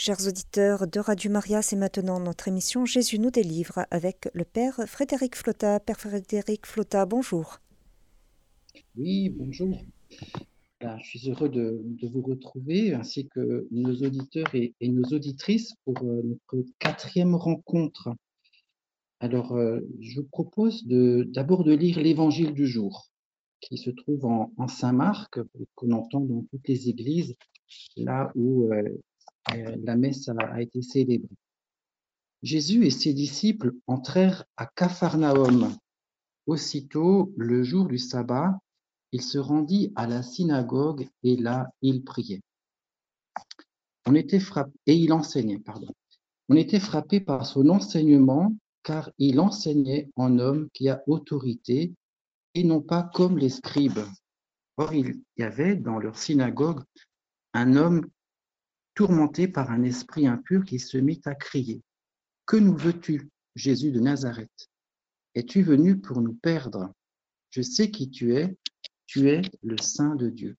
Chers auditeurs de Radio Maria, c'est maintenant notre émission Jésus nous délivre avec le Père Frédéric Flotta. Père Frédéric Flotta, bonjour. Oui, bonjour. je suis heureux de, vous retrouver, ainsi que nos auditeurs et, nos auditrices pour euh, notre quatrième rencontre. Alors, euh, je vous propose d'abord de, lire l'évangile du jour, qui se trouve en, Saint Marc, qu'on entend dans toutes les églises, là où euh, la messe a, été célébrée. Jésus et ses disciples entrèrent à Capharnaüm. Aussitôt, le jour du sabbat, il se rendit à la synagogue et là, il priait. On était frappé, et il enseignait, pardon. On était frappé par son enseignement car il enseignait en homme qui a autorité et non pas comme les scribes. Or, il y avait dans leur synagogue un homme tourmenté par un esprit impur qui se mit à crier. Que nous veux-tu, Jésus de Nazareth? Es-tu venu pour nous perdre? Je sais qui tu es, tu es le Saint de Dieu.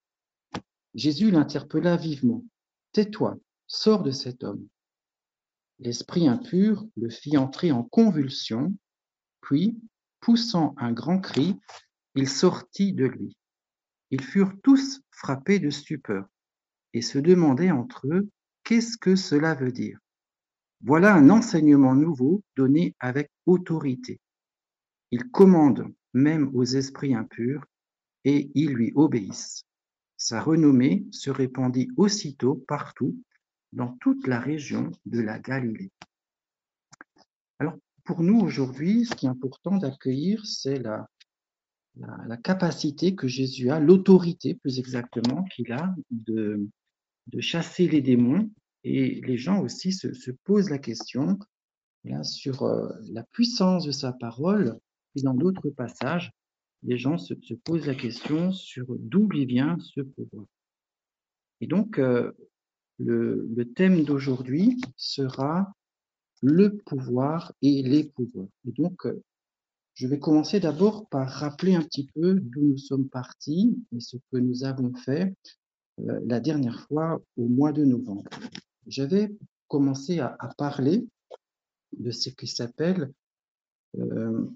Jésus l'interpella vivement. Tais-toi, sors de cet homme. L'esprit impur le fit entrer en convulsion, puis, poussant un grand cri, il sortit de lui. Ils furent tous frappés de stupeur et se demandaient entre eux qu'est-ce que cela veut dire? Voilà un enseignement nouveau donné avec autorité. Il commande même aux esprits impurs et ils lui obéissent. Sa renommée se répandit aussitôt partout dans toute la région de la Galilée. Alors, pour nous aujourd'hui, ce qui est important d'accueillir, c'est la, la, capacité que Jésus a, l'autorité plus exactement qu'il a de, de chasser les démons. Et les gens aussi se, posent la question là, sur euh, la puissance de sa parole. Et dans d'autres passages, les gens se, posent la question sur d'où lui vient ce pouvoir. Et donc, euh, le, thème d'aujourd'hui sera le pouvoir et les pouvoirs. Et donc, euh, je vais commencer d'abord par rappeler un petit peu d'où nous sommes partis et ce que nous avons fait la dernière fois au mois de novembre. J'avais commencé à, parler de ce qui s'appelle euh,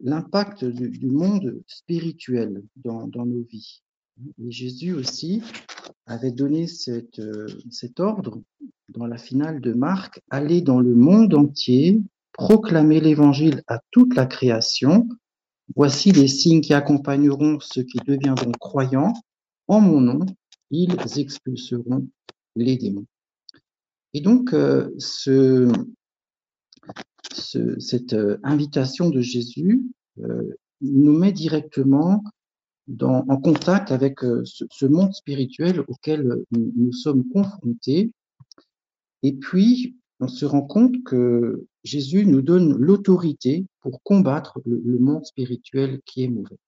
l'impact du, monde spirituel dans, nos vies. Et Jésus aussi avait donné euh, cet ordre dans la finale de Marc, aller dans le monde entier, proclamer l'évangile à toute la création. Voici les signes qui accompagneront ceux qui deviendront croyants. En mon nom, ils expulseront les démons. Et donc, euh, ce, cette euh, invitation de Jésus euh, nous met directement en contact avec ce, monde spirituel auquel nous, sommes confrontés. Et puis, on se rend compte que Jésus nous donne l'autorité pour combattre le monde spirituel qui est mauvais.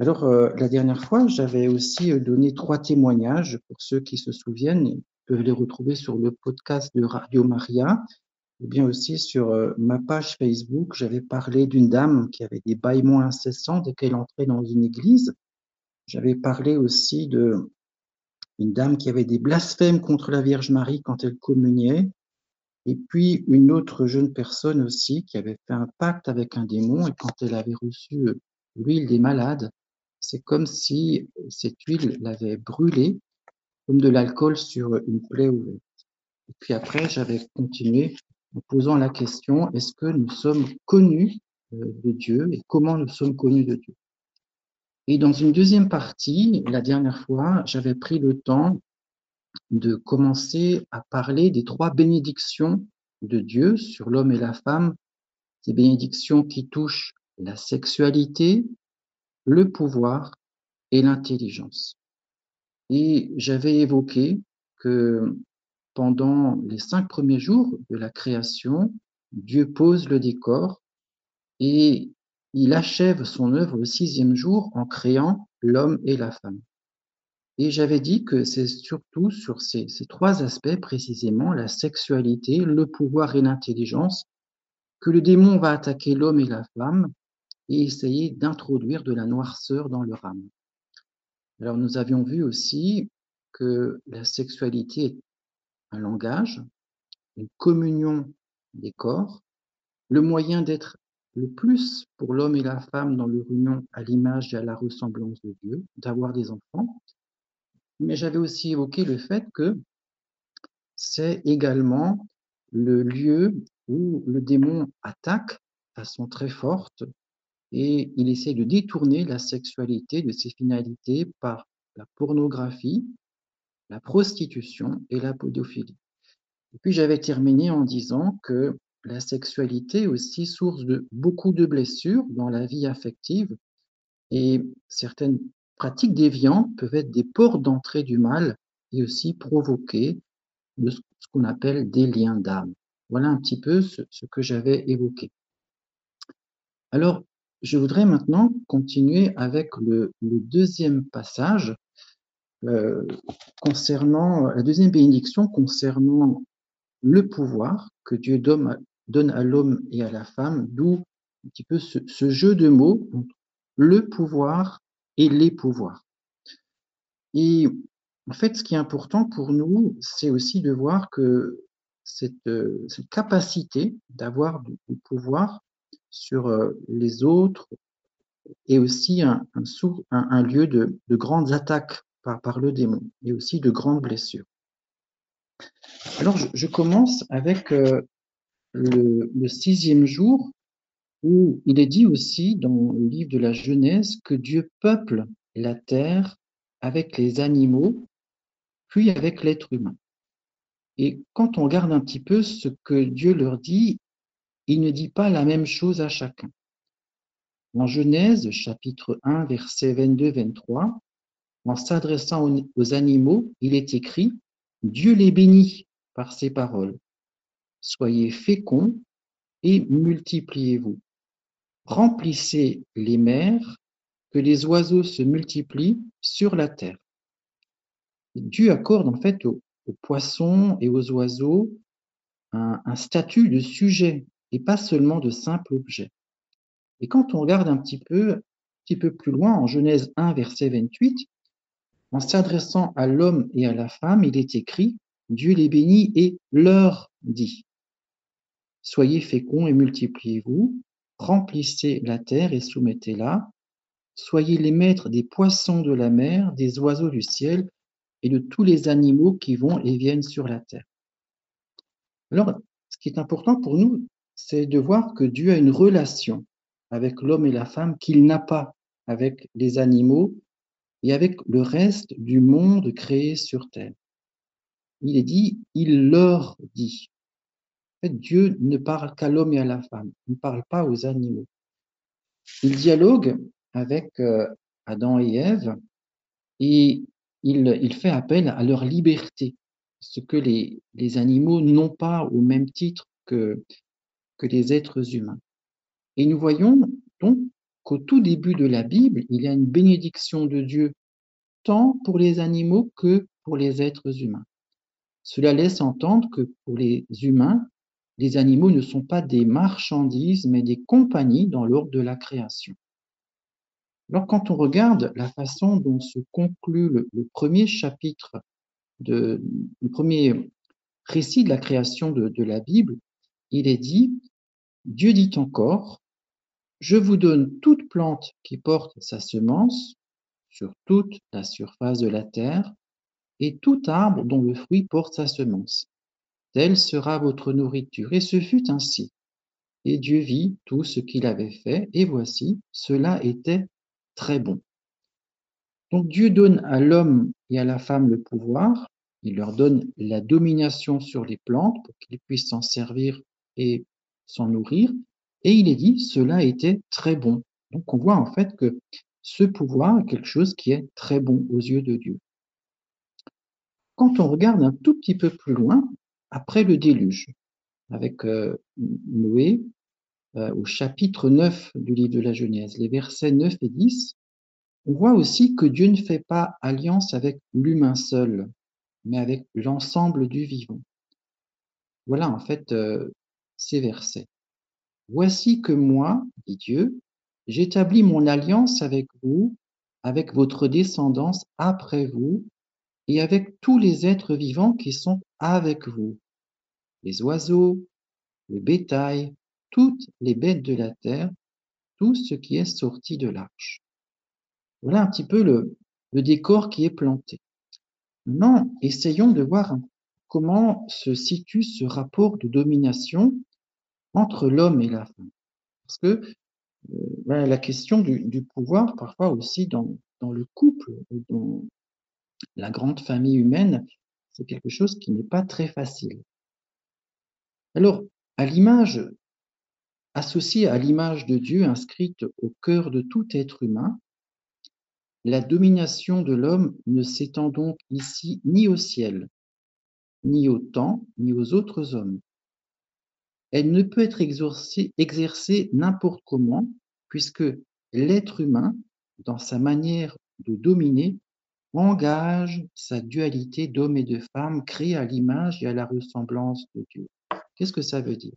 Alors, euh, la dernière fois, j'avais aussi euh, donné trois témoignages pour ceux qui se souviennent. Ils peuvent les retrouver sur le podcast de Radio Maria ou bien aussi sur euh, ma page Facebook. J'avais parlé d'une dame qui avait des bâillements incessants dès qu'elle entrait dans une église. J'avais parlé aussi de une dame qui avait des blasphèmes contre la Vierge Marie quand elle communiait. Et puis une autre jeune personne aussi qui avait fait un pacte avec un démon et quand elle avait reçu l'huile des malades, c'est comme si cette huile l'avait brûlé comme de l'alcool sur une plaie ouverte. Et puis après, j'avais continué en posant la question, est-ce que nous sommes connus euh, de Dieu et comment nous sommes connus de Dieu? Et dans une deuxième partie, la dernière fois, j'avais pris le temps de commencer à parler des trois bénédictions de Dieu sur l'homme et la femme, ces bénédictions qui touchent la sexualité, le pouvoir et l'intelligence. Et j'avais évoqué que pendant les cinq premiers jours de la création, Dieu pose le décor et il achève son œuvre le sixième jour en créant l'homme et la femme. Et j'avais dit que c'est surtout sur ces, ces, trois aspects précisément, la sexualité, le pouvoir et l'intelligence, que le démon va attaquer l'homme et la femme et essayer d'introduire de la noirceur dans leur âme. Alors nous avions vu aussi que la sexualité est un langage, une communion des corps, le moyen d'être le plus pour l'homme et la femme dans leur union à l'image et à la ressemblance de Dieu, d'avoir des enfants. Mais j'avais aussi évoqué le fait que c'est également le lieu où le démon attaque de façon très forte et il essaie de détourner la sexualité de ses finalités par la pornographie, la prostitution et la pédophilie. Et puis j'avais terminé en disant que la sexualité est aussi source de beaucoup de blessures dans la vie affective et certaines pratiques déviantes peuvent être des portes d'entrée du mal et aussi provoquer ce qu'on appelle des liens d'âme. Voilà un petit peu ce, que j'avais évoqué. Alors, je voudrais maintenant continuer avec le, deuxième passage euh, concernant la deuxième bénédiction concernant le pouvoir que Dieu donne, à l'homme et à la femme, d'où un petit peu ce, jeu de mots le pouvoir et les pouvoirs. Et en fait, ce qui est important pour nous, c'est aussi de voir que cette, cette capacité d'avoir du, pouvoir sur euh, les autres est aussi un, lieu de, de, grandes attaques par, le démon et aussi de grandes blessures. Alors, je, je commence avec euh, le, le, sixième jour où il est dit aussi dans le livre de la Genèse que Dieu peuple la terre avec les animaux puis avec l'être humain. Et quand on regarde un petit peu ce que Dieu leur dit, il ne dit pas la même chose à chacun. En Genèse, chapitre 1, versets 22-23, en s'adressant aux animaux, il est écrit Dieu les bénit par ses paroles. Soyez féconds et multipliez-vous. Remplissez les mers, que les oiseaux se multiplient sur la terre. Dieu accorde en fait aux, poissons et aux oiseaux un, statut de sujet et pas seulement de simple objet. Et quand on regarde un petit peu, un petit peu plus loin, en Genèse 1, verset 28, en s'adressant à l'homme et à la femme, il est écrit Dieu les bénit et leur dit Soyez féconds et multipliez-vous, remplissez la terre et soumettez-la, soyez les maîtres des poissons de la mer, des oiseaux du ciel et de tous les animaux qui vont et viennent sur la terre. Alors, ce qui est important pour nous, c'est de voir que Dieu a une relation avec l'homme et la femme qu'il n'a pas avec les animaux et avec le reste du monde créé sur terre. Il est dit, il leur dit. Dieu ne parle qu'à l'homme et à la femme, il ne parle pas aux animaux. Il dialogue avec euh, Adam et Ève et il, fait appel à leur liberté, ce que les, animaux n'ont pas au même titre que, que les êtres humains. Et nous voyons donc qu'au tout début de la Bible, il y a une bénédiction de Dieu tant pour les animaux que pour les êtres humains. Cela laisse entendre que pour les humains, les animaux ne sont pas des marchandises, mais des compagnies dans l'ordre de la création. Alors, quand on regarde la façon dont se conclut le, premier chapitre, de, le premier récit de la création de, de la Bible, il est dit, Dieu dit encore, je vous donne toute plante qui porte sa semence sur toute la surface de la terre, et tout arbre dont le fruit porte sa semence. Telle sera votre nourriture. Et ce fut ainsi. Et Dieu vit tout ce qu'il avait fait, et voici, cela était très bon. Donc Dieu donne à l'homme et à la femme le pouvoir, il leur donne la domination sur les plantes pour qu'ils puissent s'en servir et s'en nourrir, et il est dit, cela était très bon. Donc on voit en fait que ce pouvoir est quelque chose qui est très bon aux yeux de Dieu. Quand on regarde un tout petit peu plus loin, après le déluge, avec euh, Noé, euh, au chapitre 9 du livre de la Genèse, les versets 9 et 10, on voit aussi que Dieu ne fait pas alliance avec l'humain seul, mais avec l'ensemble du vivant. Voilà en fait euh, ces versets. Voici que moi, dit Dieu, j'établis mon alliance avec vous, avec votre descendance après vous, et avec tous les êtres vivants qui sont avec vous les oiseaux, le bétail, toutes les bêtes de la terre, tout ce qui est sorti de l'arche. Voilà un petit peu le, décor qui est planté. Maintenant, essayons de voir comment se situe ce rapport de domination entre l'homme et la femme. Parce que euh, la question du, pouvoir, parfois aussi dans, dans le couple, dans la grande famille humaine, c'est quelque chose qui n'est pas très facile. Alors, à l'image, associée à l'image de Dieu inscrite au cœur de tout être humain, la domination de l'homme ne s'étend donc ici ni au ciel, ni au temps, ni aux autres hommes. Elle ne peut être exercée, n'importe comment, puisque l'être humain, dans sa manière de dominer, engage sa dualité d'homme et de femme créée à l'image et à la ressemblance de Dieu. Qu'est-ce que ça veut dire?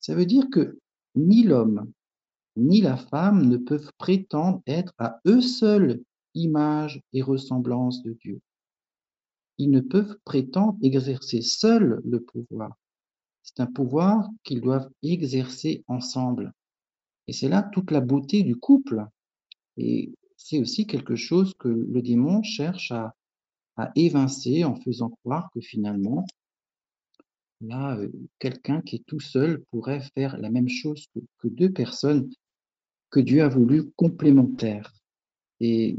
Ça veut dire que ni l'homme ni la femme ne peuvent prétendre être à eux seuls image et ressemblance de Dieu. Ils ne peuvent prétendre exercer seuls le pouvoir. C'est un pouvoir qu'ils doivent exercer ensemble. Et c'est là toute la beauté du couple. Et c'est aussi quelque chose que le démon cherche à, évincer en faisant croire que finalement, là, euh, quelqu'un qui est tout seul pourrait faire la même chose que, deux personnes que Dieu a voulu complémentaires et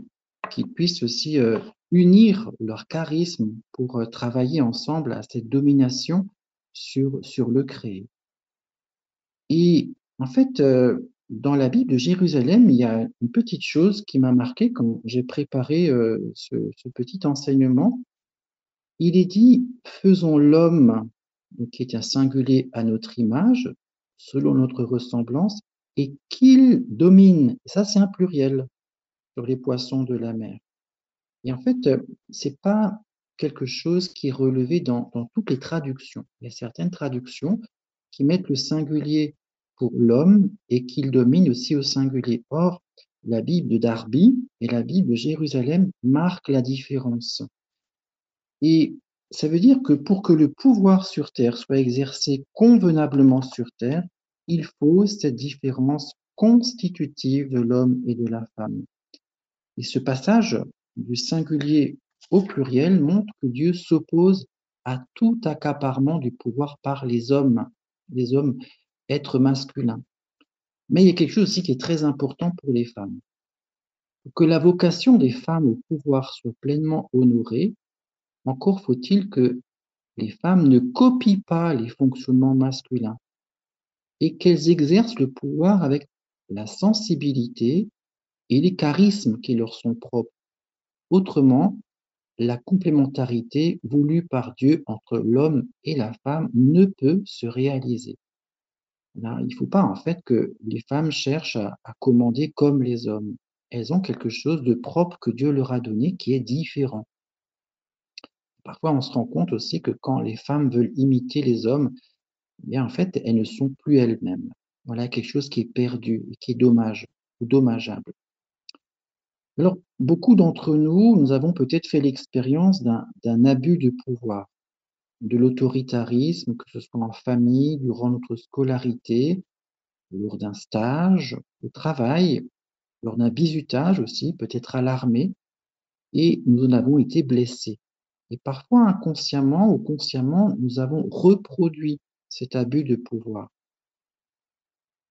qu'ils puissent aussi euh, unir leur charisme pour euh, travailler ensemble à cette domination sur, sur le créé. Et en fait, euh, dans la Bible de Jérusalem, il y a une petite chose qui m'a marqué quand j'ai préparé euh, ce, ce, petit enseignement. Il est dit, faisons l'homme, qui est un singulier à notre image, selon notre ressemblance, et qu'il domine. Ça, c'est un pluriel sur les poissons de la mer. Et en fait, c'est pas quelque chose qui est relevé dans, toutes les traductions. Il y a certaines traductions qui mettent le singulier pour l'homme et qu'il domine aussi au singulier. Or, la Bible de Darby et la Bible de Jérusalem marquent la différence. Et ça veut dire que pour que le pouvoir sur terre soit exercé convenablement sur terre, il faut cette différence constitutive de l'homme et de la femme. Et ce passage du singulier au pluriel montre que Dieu s'oppose à tout accaparement du pouvoir par les hommes, les hommes êtres masculins. Mais il y a quelque chose aussi qui est très important pour les femmes. Que la vocation des femmes au pouvoir soit pleinement honorée, encore faut-il que les femmes ne copient pas les fonctionnements masculins et qu'elles exercent le pouvoir avec la sensibilité et les charismes qui leur sont propres. Autrement, la complémentarité voulue par Dieu entre l'homme et la femme ne peut se réaliser. il ne faut pas en fait que les femmes cherchent à, commander comme les hommes. Elles ont quelque chose de propre que Dieu leur a donné qui est différent. Parfois, on se rend compte aussi que quand les femmes veulent imiter les hommes, eh en fait, elles ne sont plus elles-mêmes. Voilà quelque chose qui est perdu et qui est dommageable. Alors, beaucoup d'entre nous, nous avons peut-être fait l'expérience d'un abus de pouvoir, de l'autoritarisme, que ce soit en famille, durant notre scolarité, lors d'un stage, au travail, lors d'un bizutage aussi, peut-être à l'armée, et nous en avons été blessés. Et parfois, inconsciemment ou consciemment, nous avons reproduit cet abus de pouvoir.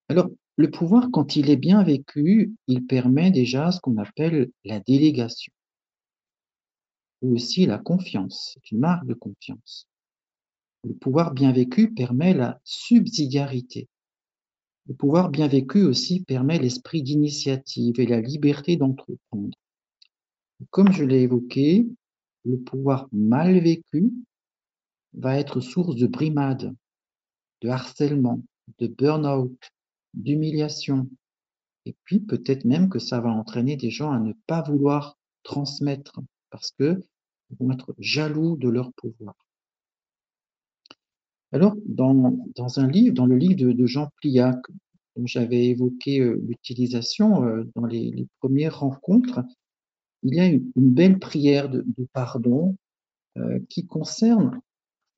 Alors, le pouvoir, quand il est bien vécu, il permet déjà ce qu'on appelle la délégation ou aussi la confiance. C'est une marque de confiance. Le pouvoir bien vécu permet la subsidiarité. Le pouvoir bien vécu aussi permet l'esprit d'initiative et la liberté d'entreprendre. Comme je l'ai évoqué, le pouvoir mal vécu va être source de brimade, de harcèlement, de burn-out, d'humiliation. Et puis peut-être même que ça va entraîner des gens à ne pas vouloir transmettre parce que ils vont être jaloux de leur pouvoir. Alors, dans, dans un livre, dans le livre de, Jean Pliac, dont j'avais évoqué euh, l'utilisation euh, dans les, premières rencontres, il y a une, belle prière de, pardon euh, qui concerne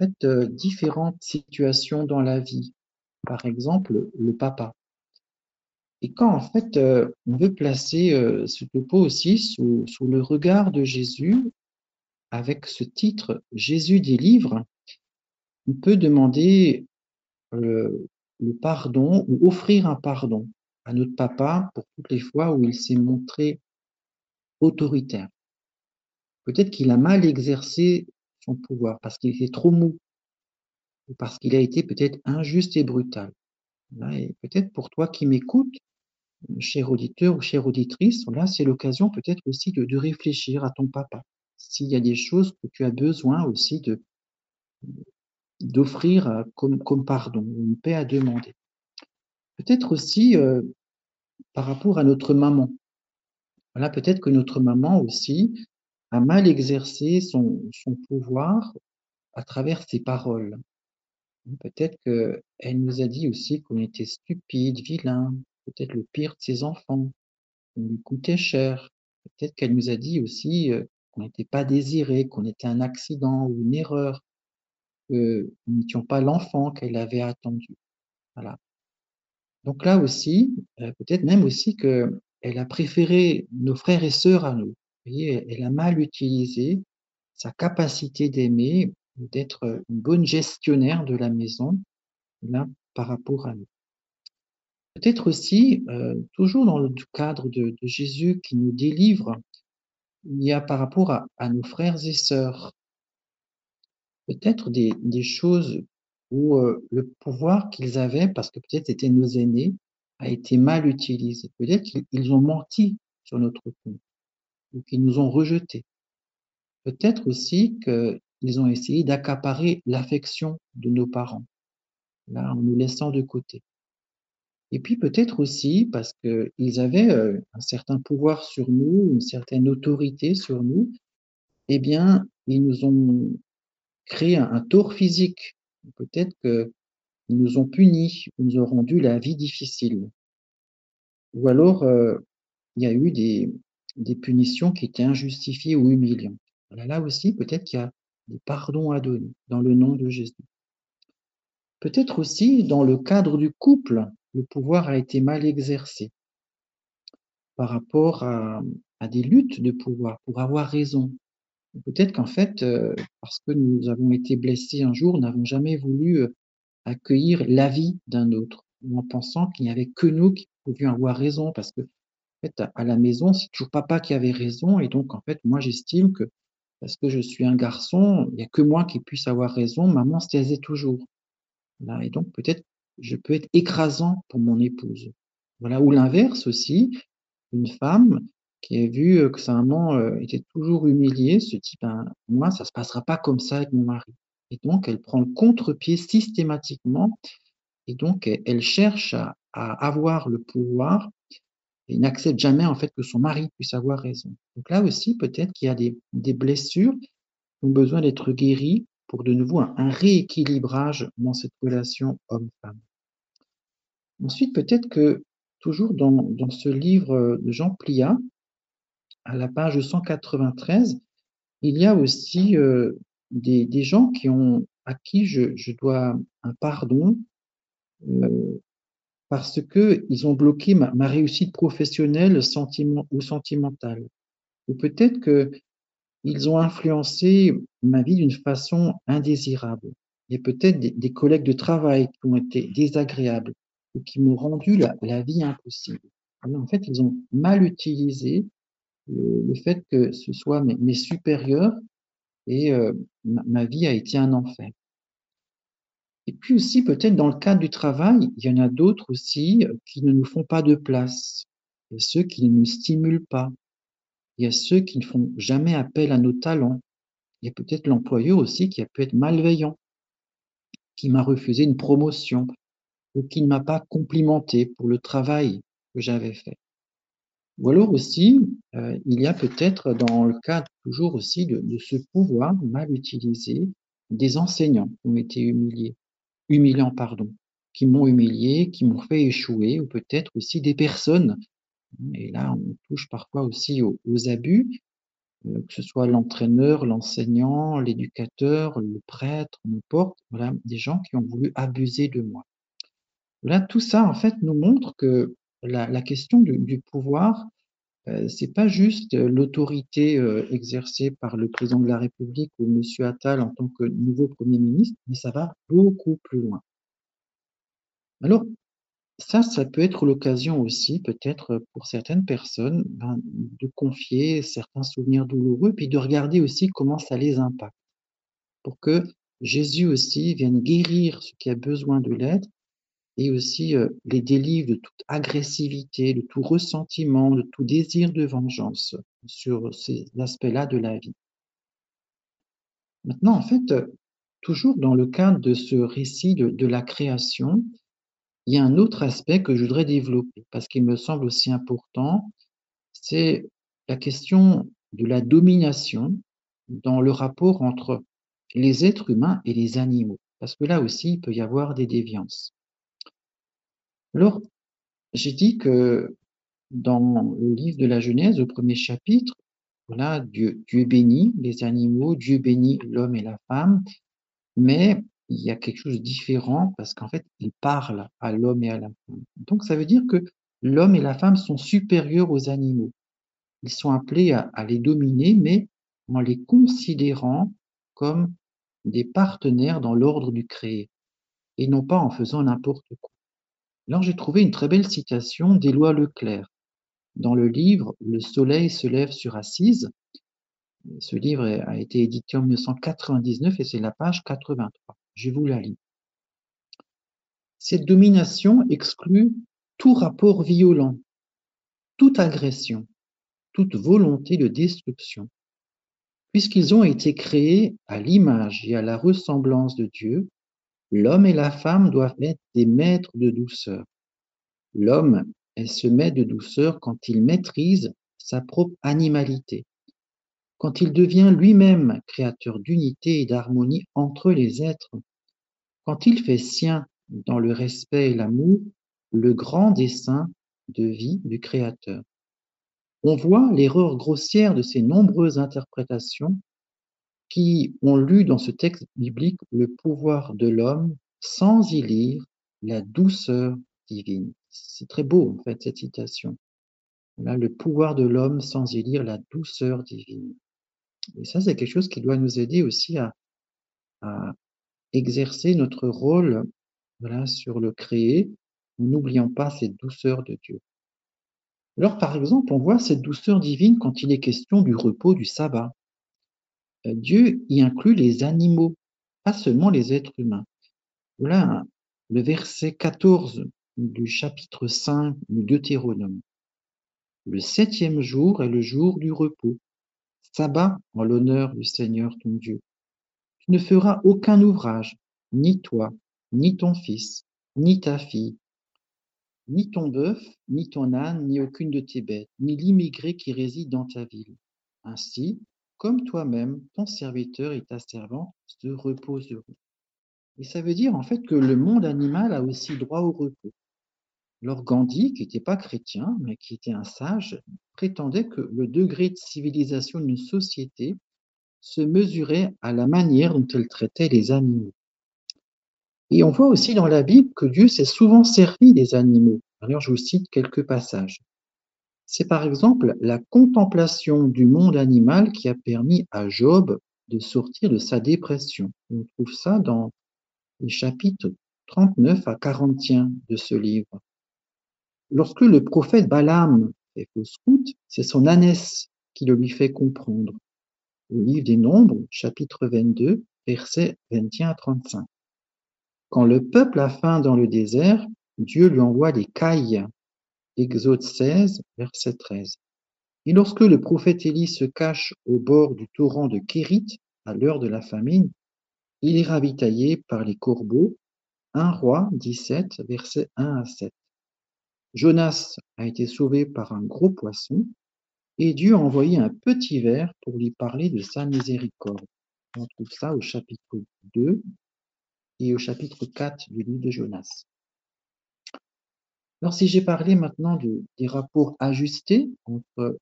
différentes situations dans la vie. Par exemple, le papa. Et quand en fait euh, on veut placer euh, ce topo aussi sous, le regard de Jésus, avec ce titre Jésus délivre, on peut demander le, le pardon ou offrir un pardon à notre papa pour toutes les fois où il s'est montré autoritaire. Peut-être qu'il a mal exercé son pouvoir parce qu'il était trop mou ou parce qu'il a été peut-être injuste et brutal. Et peut-être pour toi qui m'écoutes, cher auditeur ou chère auditrice, là, c'est l'occasion peut-être aussi de, réfléchir à ton papa. S'il y a des choses que tu as besoin aussi de d'offrir euh, comme, comme pardon, une paix à demander. Peut-être aussi euh, par rapport à notre maman. Voilà, peut-être que notre maman aussi a mal exercé son, son pouvoir à travers ses paroles. Peut-être qu'elle nous a dit aussi qu'on était stupide, vilain, peut-être le pire de ses enfants, qu'on lui coûtait cher. Peut-être qu'elle nous a dit aussi euh, qu'on n'était pas désiré, qu'on était un accident ou une erreur, que nous n'étions pas l'enfant qu'elle avait attendu. Voilà. Donc là aussi, euh, peut-être même aussi qu'elle a préféré nos frères et sœurs à nous. Elle a mal utilisé sa capacité d'aimer, d'être une bonne gestionnaire de la maison, là, par rapport à nous. Peut-être aussi, euh, toujours dans le cadre de, de, Jésus qui nous délivre, il y a par rapport à, à nos frères et sœurs, peut-être des, des, choses où euh, le pouvoir qu'ils avaient, parce que peut-être c'était nos aînés, a été mal utilisé. Peut-être qu'ils ont menti sur notre compte, ou qu'ils nous ont rejetés. Peut-être aussi qu'ils ont essayé d'accaparer l'affection de nos parents, là, en nous laissant de côté. Et puis peut-être aussi parce qu'ils avaient euh, un certain pouvoir sur nous, une certaine autorité sur nous, eh bien, ils nous ont créé un, un tort physique. Peut-être qu'ils nous ont punis, ils nous ont rendu la vie difficile. Ou alors, euh, il y a eu des, punitions qui étaient injustifiées ou humiliantes. Là aussi, peut-être qu'il y a des pardons à donner dans le nom de Jésus. Peut-être aussi dans le cadre du couple, le pouvoir a été mal exercé par rapport à, des luttes de pouvoir pour avoir raison. Peut-être qu'en fait, euh, parce que nous avons été blessés un jour, n'avons jamais voulu euh, accueillir l'avis d'un autre, en pensant qu'il n'y avait que nous qui pouvions avoir raison, parce que en fait, à, à la maison, c'est toujours papa qui avait raison, et donc en fait, moi j'estime que parce que je suis un garçon, il n'y a que moi qui puisse avoir raison, maman se taisait toujours. Là, et donc peut-être je peux être écrasant pour mon épouse. Voilà, ou l'inverse aussi, une femme qui a vu que sa maman euh, était toujours humiliée, se dit ben moi ça se passera pas comme ça avec mon mari. Et donc elle prend le contre-pied systématiquement et donc elle cherche à, avoir le pouvoir et n'accepte jamais en fait que son mari puisse avoir raison. Donc là aussi peut-être qu'il y a des, des blessures qui ont besoin d'être guéries pour de nouveau un, un rééquilibrage dans cette relation homme-femme. Ensuite, peut-être que toujours dans, dans, ce livre de Jean Plia, à la page 193, il y a aussi euh, des, des, gens qui ont, à qui je, je dois un pardon euh, parce que ils ont bloqué ma, ma réussite professionnelle sentiment, ou sentimentale. Ou peut-être que ils ont influencé ma vie d'une façon indésirable. Il y a peut-être des, des collègues de travail qui ont été désagréables qui m'ont rendu la, vie impossible. En fait, ils ont mal utilisé le, fait que ce soit mes, supérieurs et euh, ma, ma, vie a été un enfer. Et puis aussi, peut-être dans le cadre du travail, il y en a d'autres aussi qui ne nous font pas de place. Il y a ceux qui ne nous stimulent pas. Il y a ceux qui ne font jamais appel à nos talents. Il y a peut-être l'employeur aussi qui a pu être malveillant, qui m'a refusé une promotion ou qui ne m'a pas complimenté pour le travail que j'avais fait. Ou alors aussi, euh, il y a peut-être dans le cadre toujours aussi de, ce pouvoir mal utilisé des enseignants qui ont été humiliés, humiliants, pardon, qui m'ont humilié, qui m'ont fait échouer, ou peut-être aussi des personnes. Et là, on touche parfois aussi aux, aux abus, euh, que ce soit l'entraîneur, l'enseignant, l'éducateur, le prêtre, n'importe, voilà, des gens qui ont voulu abuser de moi. Là, tout ça, en fait, nous montre que la, question du, pouvoir, euh, c'est pas juste l'autorité euh, exercée par le président de la République ou Monsieur Attal en tant que nouveau Premier ministre, mais ça va beaucoup plus loin. Alors, ça, ça peut être l'occasion aussi, peut-être pour certaines personnes, ben, de confier certains souvenirs douloureux, puis de regarder aussi comment ça les impacte, pour que Jésus aussi vienne guérir ce qui a besoin de l'être et aussi euh, les délivre de toute agressivité, de tout ressentiment, de tout désir de vengeance sur ces aspects-là de la vie. Maintenant, en fait, toujours dans le cadre de ce récit de la création, il y a un autre aspect que je voudrais développer parce qu'il me semble aussi important, c'est la question de la domination dans le rapport entre les êtres humains et les animaux, parce que là aussi, il peut y avoir des déviances. Alors, j'ai dit que dans le livre de la Genèse, au premier chapitre, voilà, Dieu, Dieu bénit les animaux, Dieu bénit l'homme et la femme, mais il y a quelque chose de différent parce qu'en fait, il parle à l'homme et à la femme. Donc, ça veut dire que l'homme et la femme sont supérieurs aux animaux. Ils sont appelés à, les dominer, mais en les considérant comme des partenaires dans l'ordre du créé et non pas en faisant n'importe quoi. J'ai trouvé une très belle citation d'Éloi Leclerc dans le livre Le soleil se lève sur Assise. Ce livre a été édité en 1999 et c'est la page 83. Je vous la lis. Cette domination exclut tout rapport violent, toute agression, toute volonté de destruction. Puisqu'ils ont été créés à l'image et à la ressemblance de Dieu, l'homme et la femme doivent être des maîtres de douceur. L'homme est ce maître de douceur quand il maîtrise sa propre animalité, quand il devient lui-même créateur d'unité et d'harmonie entre les êtres, quand il fait sien, dans le respect et l'amour, le grand dessein de vie du Créateur. On voit l'erreur grossière de ces nombreuses interprétations qui ont lu dans ce texte biblique le pouvoir de l'homme sans y lire la douceur divine. C'est très beau, en fait, cette citation. Là, le pouvoir de l'homme sans y lire la douceur divine. Et ça, c'est quelque chose qui doit nous aider aussi à, à exercer notre rôle voilà, sur le créé, n'oubliant pas cette douceur de Dieu. Alors, par exemple, on voit cette douceur divine quand il est question du repos du sabbat. Euh, Dieu y inclut les animaux, pas seulement les êtres humains. Voilà le verset 14 du chapitre 5 du Deutéronome. Le septième jour est le jour du repos, sabbat en l'honneur du Seigneur ton Dieu ne feras aucun ouvrage, ni toi, ni ton fils, ni ta fille, ni ton bœuf, ni ton âne, ni aucune de tes bêtes, ni l'immigré qui réside dans ta ville. Ainsi, comme toi-même, ton serviteur et ta servante se reposeront. Et ça veut dire en fait que le monde animal a aussi droit au repos. Alors Gandhi, qui n'était pas chrétien, mais qui était un sage, prétendait que le degré de civilisation d'une société se mesurait à la manière dont elle traitait les animaux. Et on voit aussi dans la Bible que Dieu s'est souvent servi des animaux. Alors je vous cite quelques passages. C'est par exemple la contemplation du monde animal qui a permis à Job de sortir de sa dépression. On trouve ça dans les chapitres 39 à 41 de ce livre. Lorsque le prophète Balaam fait fausse route, c'est son ânesse qui le lui fait comprendre au livre des Nombres, chapitre 22, versets 21 à 35. Quand le peuple a faim dans le désert, Dieu lui envoie des cailles. Exode 16, verset 13. Et lorsque le prophète Élie se cache au bord du torrent de Kérit, à l'heure de la famine, il est ravitaillé par les corbeaux. 1 roi 17, verset 1 à 7. Jonas a été sauvé par un gros poisson et Dieu a envoyé un petit ver pour lui parler de sa miséricorde. On trouve ça au chapitre 2 et au chapitre 4 du livre de Jonas. Alors si j'ai parlé maintenant des rapports ajustés entre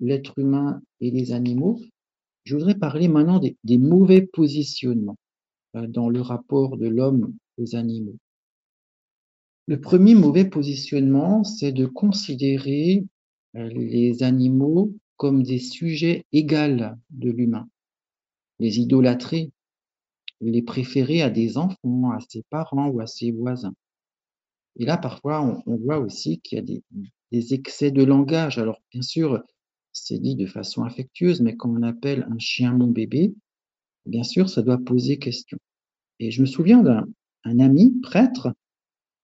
l'être humain et les animaux, je voudrais parler maintenant des, mauvais positionnements euh, dans le rapport de l'homme aux animaux. Le premier mauvais positionnement, c'est de considérer euh, les animaux comme des sujets égaux de l'humain, les idolâtrer, les préférer à des enfants, à ses parents ou à ses voisins. Et là, parfois, on, voit aussi qu'il y a des, excès de langage. Alors, bien sûr, c'est dit de façon affectueuse, mais quand on appelle un chien mon bébé, bien sûr, ça doit poser question. Et je me souviens d'un ami prêtre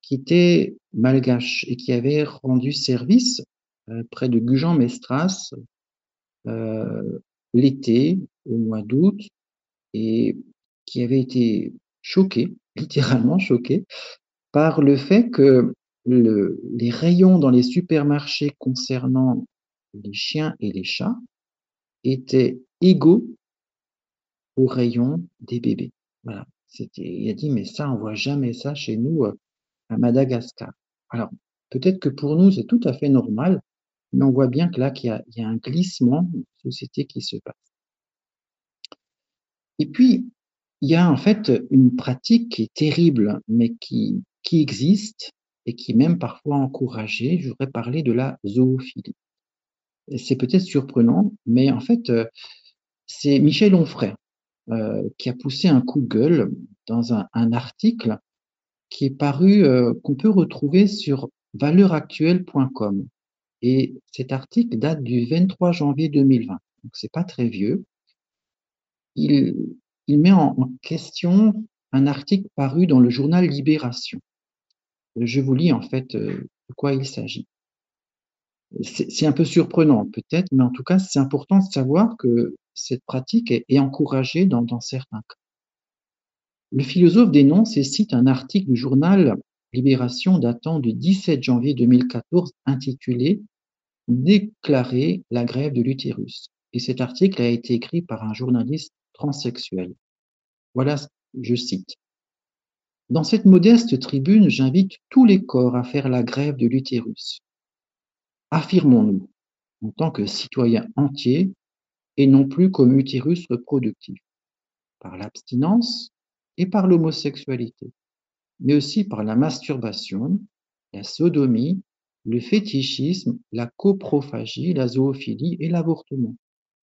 qui était malgache et qui avait rendu service euh, près de Gujan-Mestras euh, l'été, au mois d'août, et qui avait été choqué, littéralement choqué, par le fait que le, les rayons dans les supermarchés concernant les chiens et les chats étaient égaux aux rayons des bébés. Voilà. Il a dit, mais ça, on voit jamais ça chez nous euh, à Madagascar. Alors, peut-être que pour nous, c'est tout à fait normal, mais on voit bien que là, qu'il y y a un glissement de société qui se passe. Et puis, il y a en fait une pratique qui est terrible, mais qui, qui existe et qui est même parfois encouragée. Je voudrais parler de la zoophilie. C'est peut-être surprenant, mais en fait, euh, c'est Michel Onfray euh, qui a poussé un coup de gueule dans un, article qui est paru, euh, qu'on peut retrouver sur valeuractuelle.com. Et cet article date du 23 janvier 2020, donc c'est pas très vieux. Il met en, question un article paru dans le journal Libération. Je vous lis en fait euh, de quoi il s'agit. C'est un peu surprenant peut-être, mais en tout cas, c'est important de savoir que cette pratique est, encouragée dans, dans certains cas. Le philosophe dénonce et cite un article du journal Libération datant du 17 janvier 2014 intitulé Déclarer la grève de l'utérus. Et cet article a été écrit par un journaliste transsexuel. Voilà, je cite. Dans cette modeste tribune, j'invite tous les corps à faire la grève de l'utérus. Affirmons-nous, en tant que citoyens entiers, et non plus comme utérus reproductif, par l'abstinence, et par l'homosexualité, mais aussi par la masturbation, la sodomie, le fétichisme, la coprophagie, la zoophilie et l'avortement.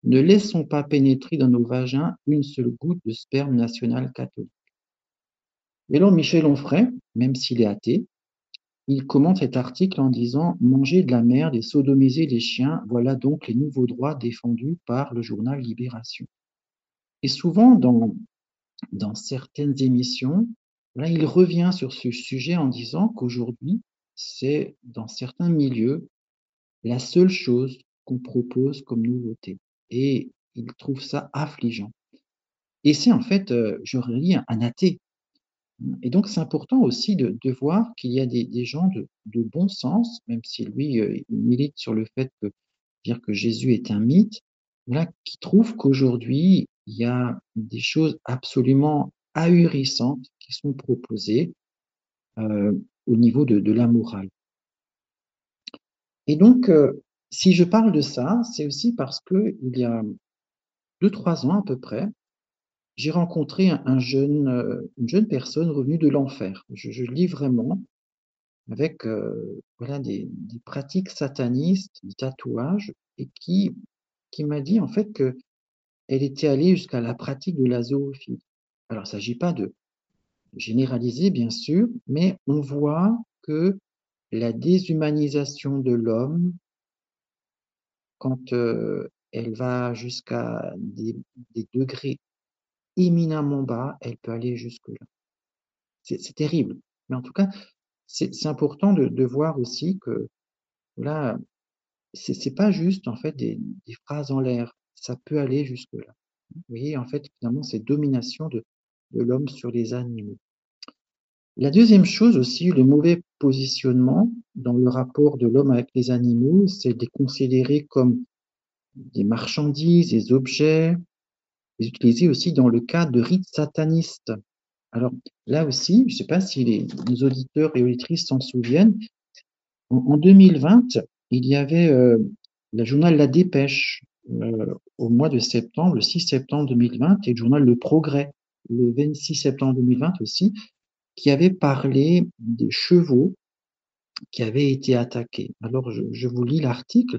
Ne laissons pas pénétrer dans nos vagins une seule goutte de sperme national catholique. Et alors Michel Onfray, même s'il est athée, il commente cet article en disant Manger de la merde et sodomiser les chiens, voilà donc les nouveaux droits défendus par le journal Libération. Et souvent, dans certaines émissions, là, il revient sur ce sujet en disant qu'aujourd'hui, c'est dans certains milieux la seule chose qu'on propose comme nouveauté. Et il trouve ça affligeant. Et c'est en fait, euh, je relis, un athée. Et donc, c'est important aussi de, voir qu'il y a des, gens de, bon sens, même si lui, euh, il milite sur le fait que dire que Jésus est un mythe, là, qui trouvent qu'aujourd'hui, il y a des choses absolument ahurissantes qui sont proposées euh, au niveau de, de, la morale. Et donc, euh, si je parle de ça, c'est aussi parce que il y a deux, trois ans à peu près, j'ai rencontré euh, une jeune personne revenue de l'enfer. Je, lis vraiment avec euh, voilà des, pratiques satanistes, des tatouages, et qui, qui m'a dit en fait que était allée jusqu'à la pratique de la zoophilie. Alors, il ne s'agit pas de généraliser, bien sûr, mais on voit que la déshumanisation de l'homme, quand euh, elle va jusqu'à des, degrés éminemment bas, elle peut aller jusque-là. C'est terrible. Mais en tout cas, c'est important de, voir aussi que là, c'est pas juste en fait des, des phrases en l'air ça peut aller jusque-là. Vous voyez, en fait, finalement, c'est domination de, de l'homme sur les animaux. La deuxième chose aussi, le mauvais positionnement dans le rapport de l'homme avec les animaux, c'est de les considérer comme des marchandises, des objets, les utiliser aussi dans le cadre de rites satanistes. Alors là aussi, je ne sais pas si les, les, auditeurs et auditrices s'en souviennent, en, en, 2020, il y avait euh, le journal La Dépêche au mois de septembre, le 6 septembre 2020, et le journal Le Progrès, le 26 septembre 2020 aussi, qui avait parlé des chevaux qui avaient été attaqués. Alors, je, vous lis l'article.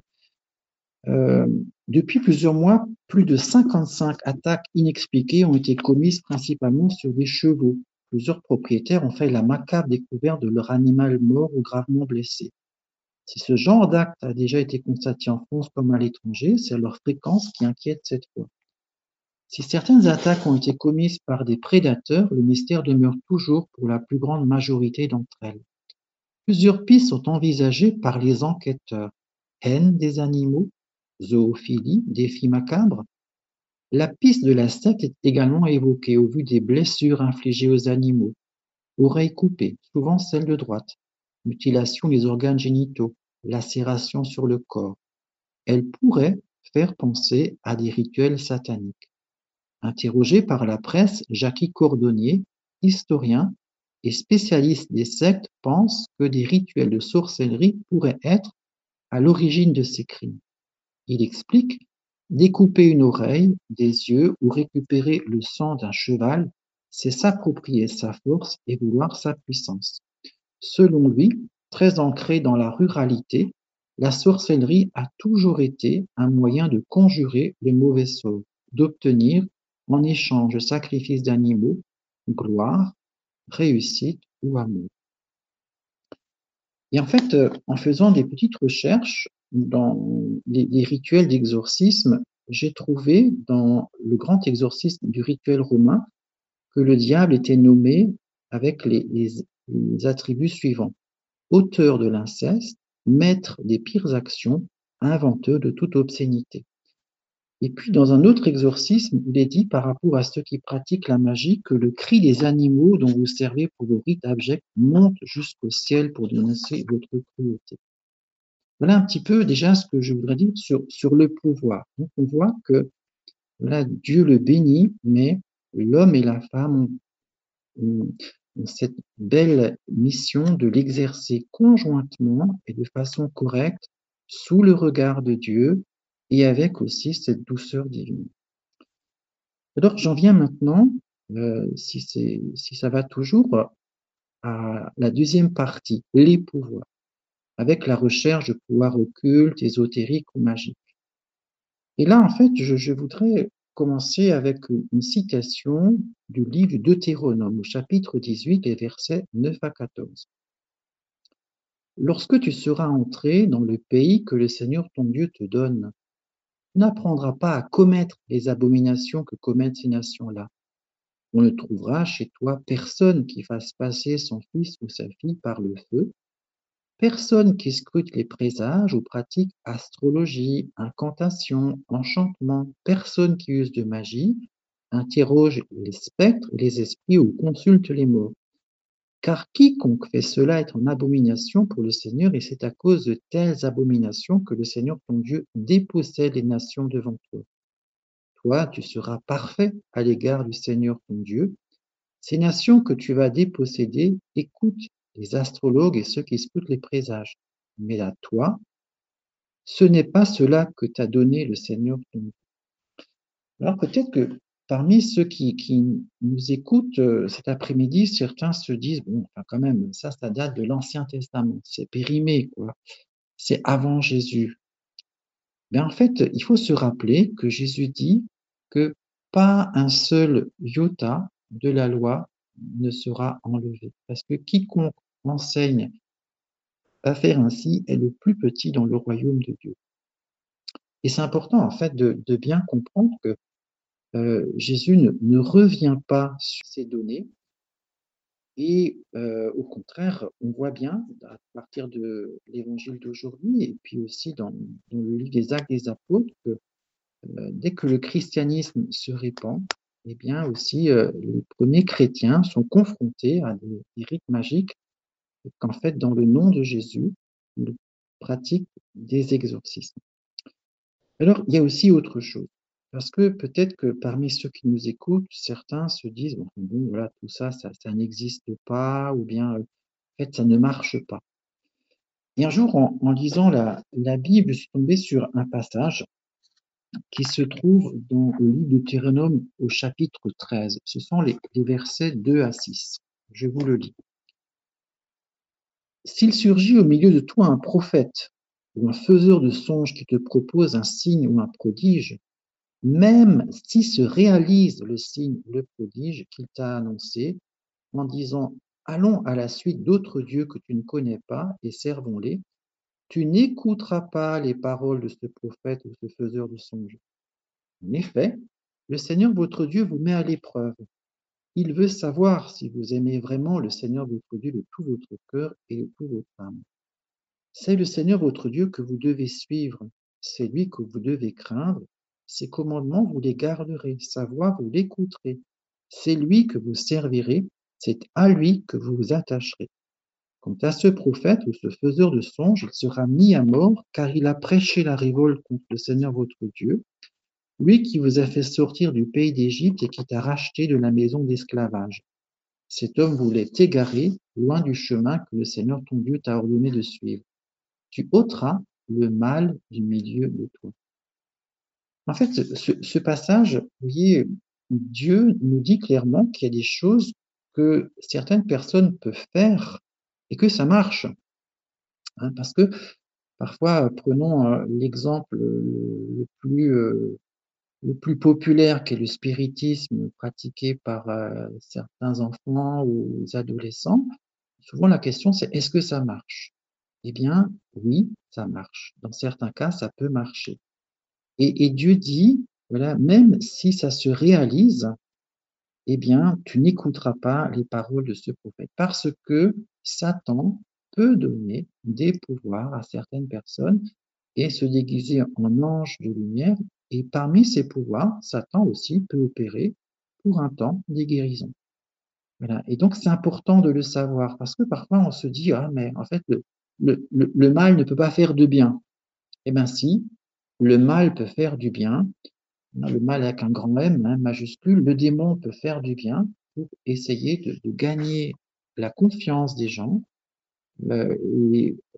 Euh, depuis plusieurs mois, plus de 55 attaques inexpliquées ont été commises principalement sur des chevaux. Plusieurs propriétaires ont fait la macabre découverte de leur animal mort ou gravement blessé. Si ce genre d'acte a déjà été constaté en France comme à l'étranger, c'est leur fréquence qui inquiète cette fois. Si certaines attaques ont été commises par des prédateurs, le mystère demeure toujours pour la plus grande majorité d'entre elles. Plusieurs pistes sont envisagées par les enquêteurs. Haine des animaux, zoophilie, défis macabres. La piste de la secte est également évoquée au vu des blessures infligées aux animaux. Oreilles coupées, souvent celles de droite. Mutilation des organes génitaux, lacération sur le corps. Elle pourrait faire penser à des rituels sataniques. Interrogé par la presse, Jackie Cordonnier, historien, et spécialistes des sectes pensent que des rituels de sorcellerie pourraient être à l'origine de ces crimes. Il explique Découper une oreille, des yeux ou récupérer le sang d'un cheval, c'est s'approprier sa force et vouloir sa puissance. Selon lui, très ancré dans la ruralité, la sorcellerie a toujours été un moyen de conjurer le mauvais sort, d'obtenir, en échange de sacrifices d'animaux, gloire, réussite ou amour. Et en fait, euh, en faisant des petites recherches dans les, rituels d'exorcisme, j'ai trouvé dans le grand exorcisme du rituel romain que le diable était nommé avec les, les attributs suivants. Auteur de l'inceste, maître des pires actions, inventeur de toute obscénité. Et puis, dans un autre exorcisme, il est dit par rapport à ceux qui pratiquent la magie que le cri des animaux dont vous servez pour vos rites abjects monte jusqu'au ciel pour dénoncer votre cruauté. Voilà un petit peu déjà ce que je voudrais dire sur, le pouvoir. Donc, on voit que Dieu le bénit, mais l'homme et la femme ont cette belle mission de l'exercer conjointement et de façon correcte sous le regard de Dieu et avec aussi cette douceur divine. Alors j'en viens maintenant, euh, si, si ça va toujours, à la deuxième partie, les pouvoirs, avec la recherche de pouvoirs occultes, ésotériques ou magiques. Et là, en fait, je, voudrais commencer avec une citation du livre Deutéronome, au chapitre 18, les versets 9 à 14. Lorsque tu seras entré dans le pays que le Seigneur ton Dieu te donne, n'apprendra pas à commettre les abominations que commettent ces nations-là. On ne trouvera chez toi personne qui fasse passer son fils ou sa fille par le feu, personne qui scrute les présages ou pratique astrologie, incantation, enchantement, personne qui use de magie, interroge les spectres, les esprits ou consulte les morts. Car quiconque fait cela est en abomination pour le Seigneur, et c'est à cause de telles abominations que le Seigneur ton Dieu dépossède les nations devant toi. Toi, tu seras parfait à l'égard du Seigneur ton Dieu. Ces nations que tu vas déposséder écoutent les astrologues et ceux qui scrutent les présages. Mais à toi, ce n'est pas cela que t'a donné le Seigneur ton Dieu. Alors peut-être que Parmi ceux qui, nous écoutent euh, cet après-midi, certains se disent, bon, quand même, ça, ça date de l'Ancien Testament, c'est périmé, quoi. C'est avant Jésus. Mais en fait, il faut se rappeler que Jésus dit que pas un seul iota de la loi ne sera enlevé. Parce que quiconque enseigne à faire ainsi est le plus petit dans le royaume de Dieu. Et c'est important, en fait, de bien comprendre que euh, Jésus ne, revient pas sur ces données. Et euh, au contraire, on voit bien à partir de l'évangile d'aujourd'hui et puis aussi dans, le livre des actes des apôtres que euh, dès que le christianisme se répand, eh bien aussi les premiers chrétiens sont confrontés à des, des rites magiques qu'en fait, dans le nom de Jésus, ils pratiquent des exorcismes. Alors, il y a aussi autre chose. Parce que peut-être que parmi ceux qui nous écoutent, certains se disent: «Bon, voilà, tout ça, ça n'existe pas» ou bien, en fait, ça ne marche pas. Et un jour, en, lisant la, Bible, je suis tombé sur un passage qui se trouve dans le livre de Deutéronome au chapitre 13. Ce sont les versets 2 à 6. Je vous le lis. S'il surgit au milieu de toi un prophète ou un faiseur de songes qui te propose un signe ou un prodige, même si se réalise le signe le prodige qu'il t'a annoncé, en disant Allons à la suite d'autres dieux que tu ne connais pas et servons-les, tu n'écouteras pas les paroles de ce prophète ou ce faiseur de songes. En effet, le Seigneur votre Dieu vous met à l'épreuve. Il veut savoir si vous aimez vraiment le Seigneur votre Dieu de tout votre cœur et de toute votre âme. C'est le Seigneur votre Dieu que vous devez suivre, c'est lui que vous devez craindre, ses commandements, vous les garderez. Sa voix, vous l'écouterez. C'est lui que vous servirez. C'est à lui que vous vous attacherez. Quant à ce prophète ou ce faiseur de songes, il sera mis à mort, car il a prêché la révolte contre le Seigneur votre Dieu, lui qui vous a fait sortir du pays d'Égypte et qui t'a racheté de la maison d'esclavage. Cet homme voulait t'égarer loin du chemin que le Seigneur ton Dieu t'a ordonné de suivre. Tu ôteras le mal du milieu de toi. En fait, ce, passage, vous voyez, Dieu nous dit clairement qu'il y a des choses que certaines personnes peuvent faire et que ça marche. Hein, parce que parfois, prenons euh, l'exemple le plus, euh, le plus populaire qui est le spiritisme pratiqué par euh, certains enfants ou adolescents. Souvent, la question, c'est est-ce que ça marche? Eh bien, oui, ça marche. Dans certains cas, ça peut marcher. Et, Dieu dit, voilà, même si ça se réalise, eh bien, tu n'écouteras pas les paroles de ce prophète, parce que Satan peut donner des pouvoirs à certaines personnes et se déguiser en ange de lumière. Et parmi ces pouvoirs, Satan aussi peut opérer pour un temps des guérisons. Voilà. Et donc, c'est important de le savoir parce que parfois on se dit, ah, mais en fait, le, le mal ne peut pas faire de bien. Eh bien, si, le mal peut faire du bien, le mal avec un grand M hein, majuscule, le démon peut faire du bien pour essayer de, gagner la confiance des gens, euh,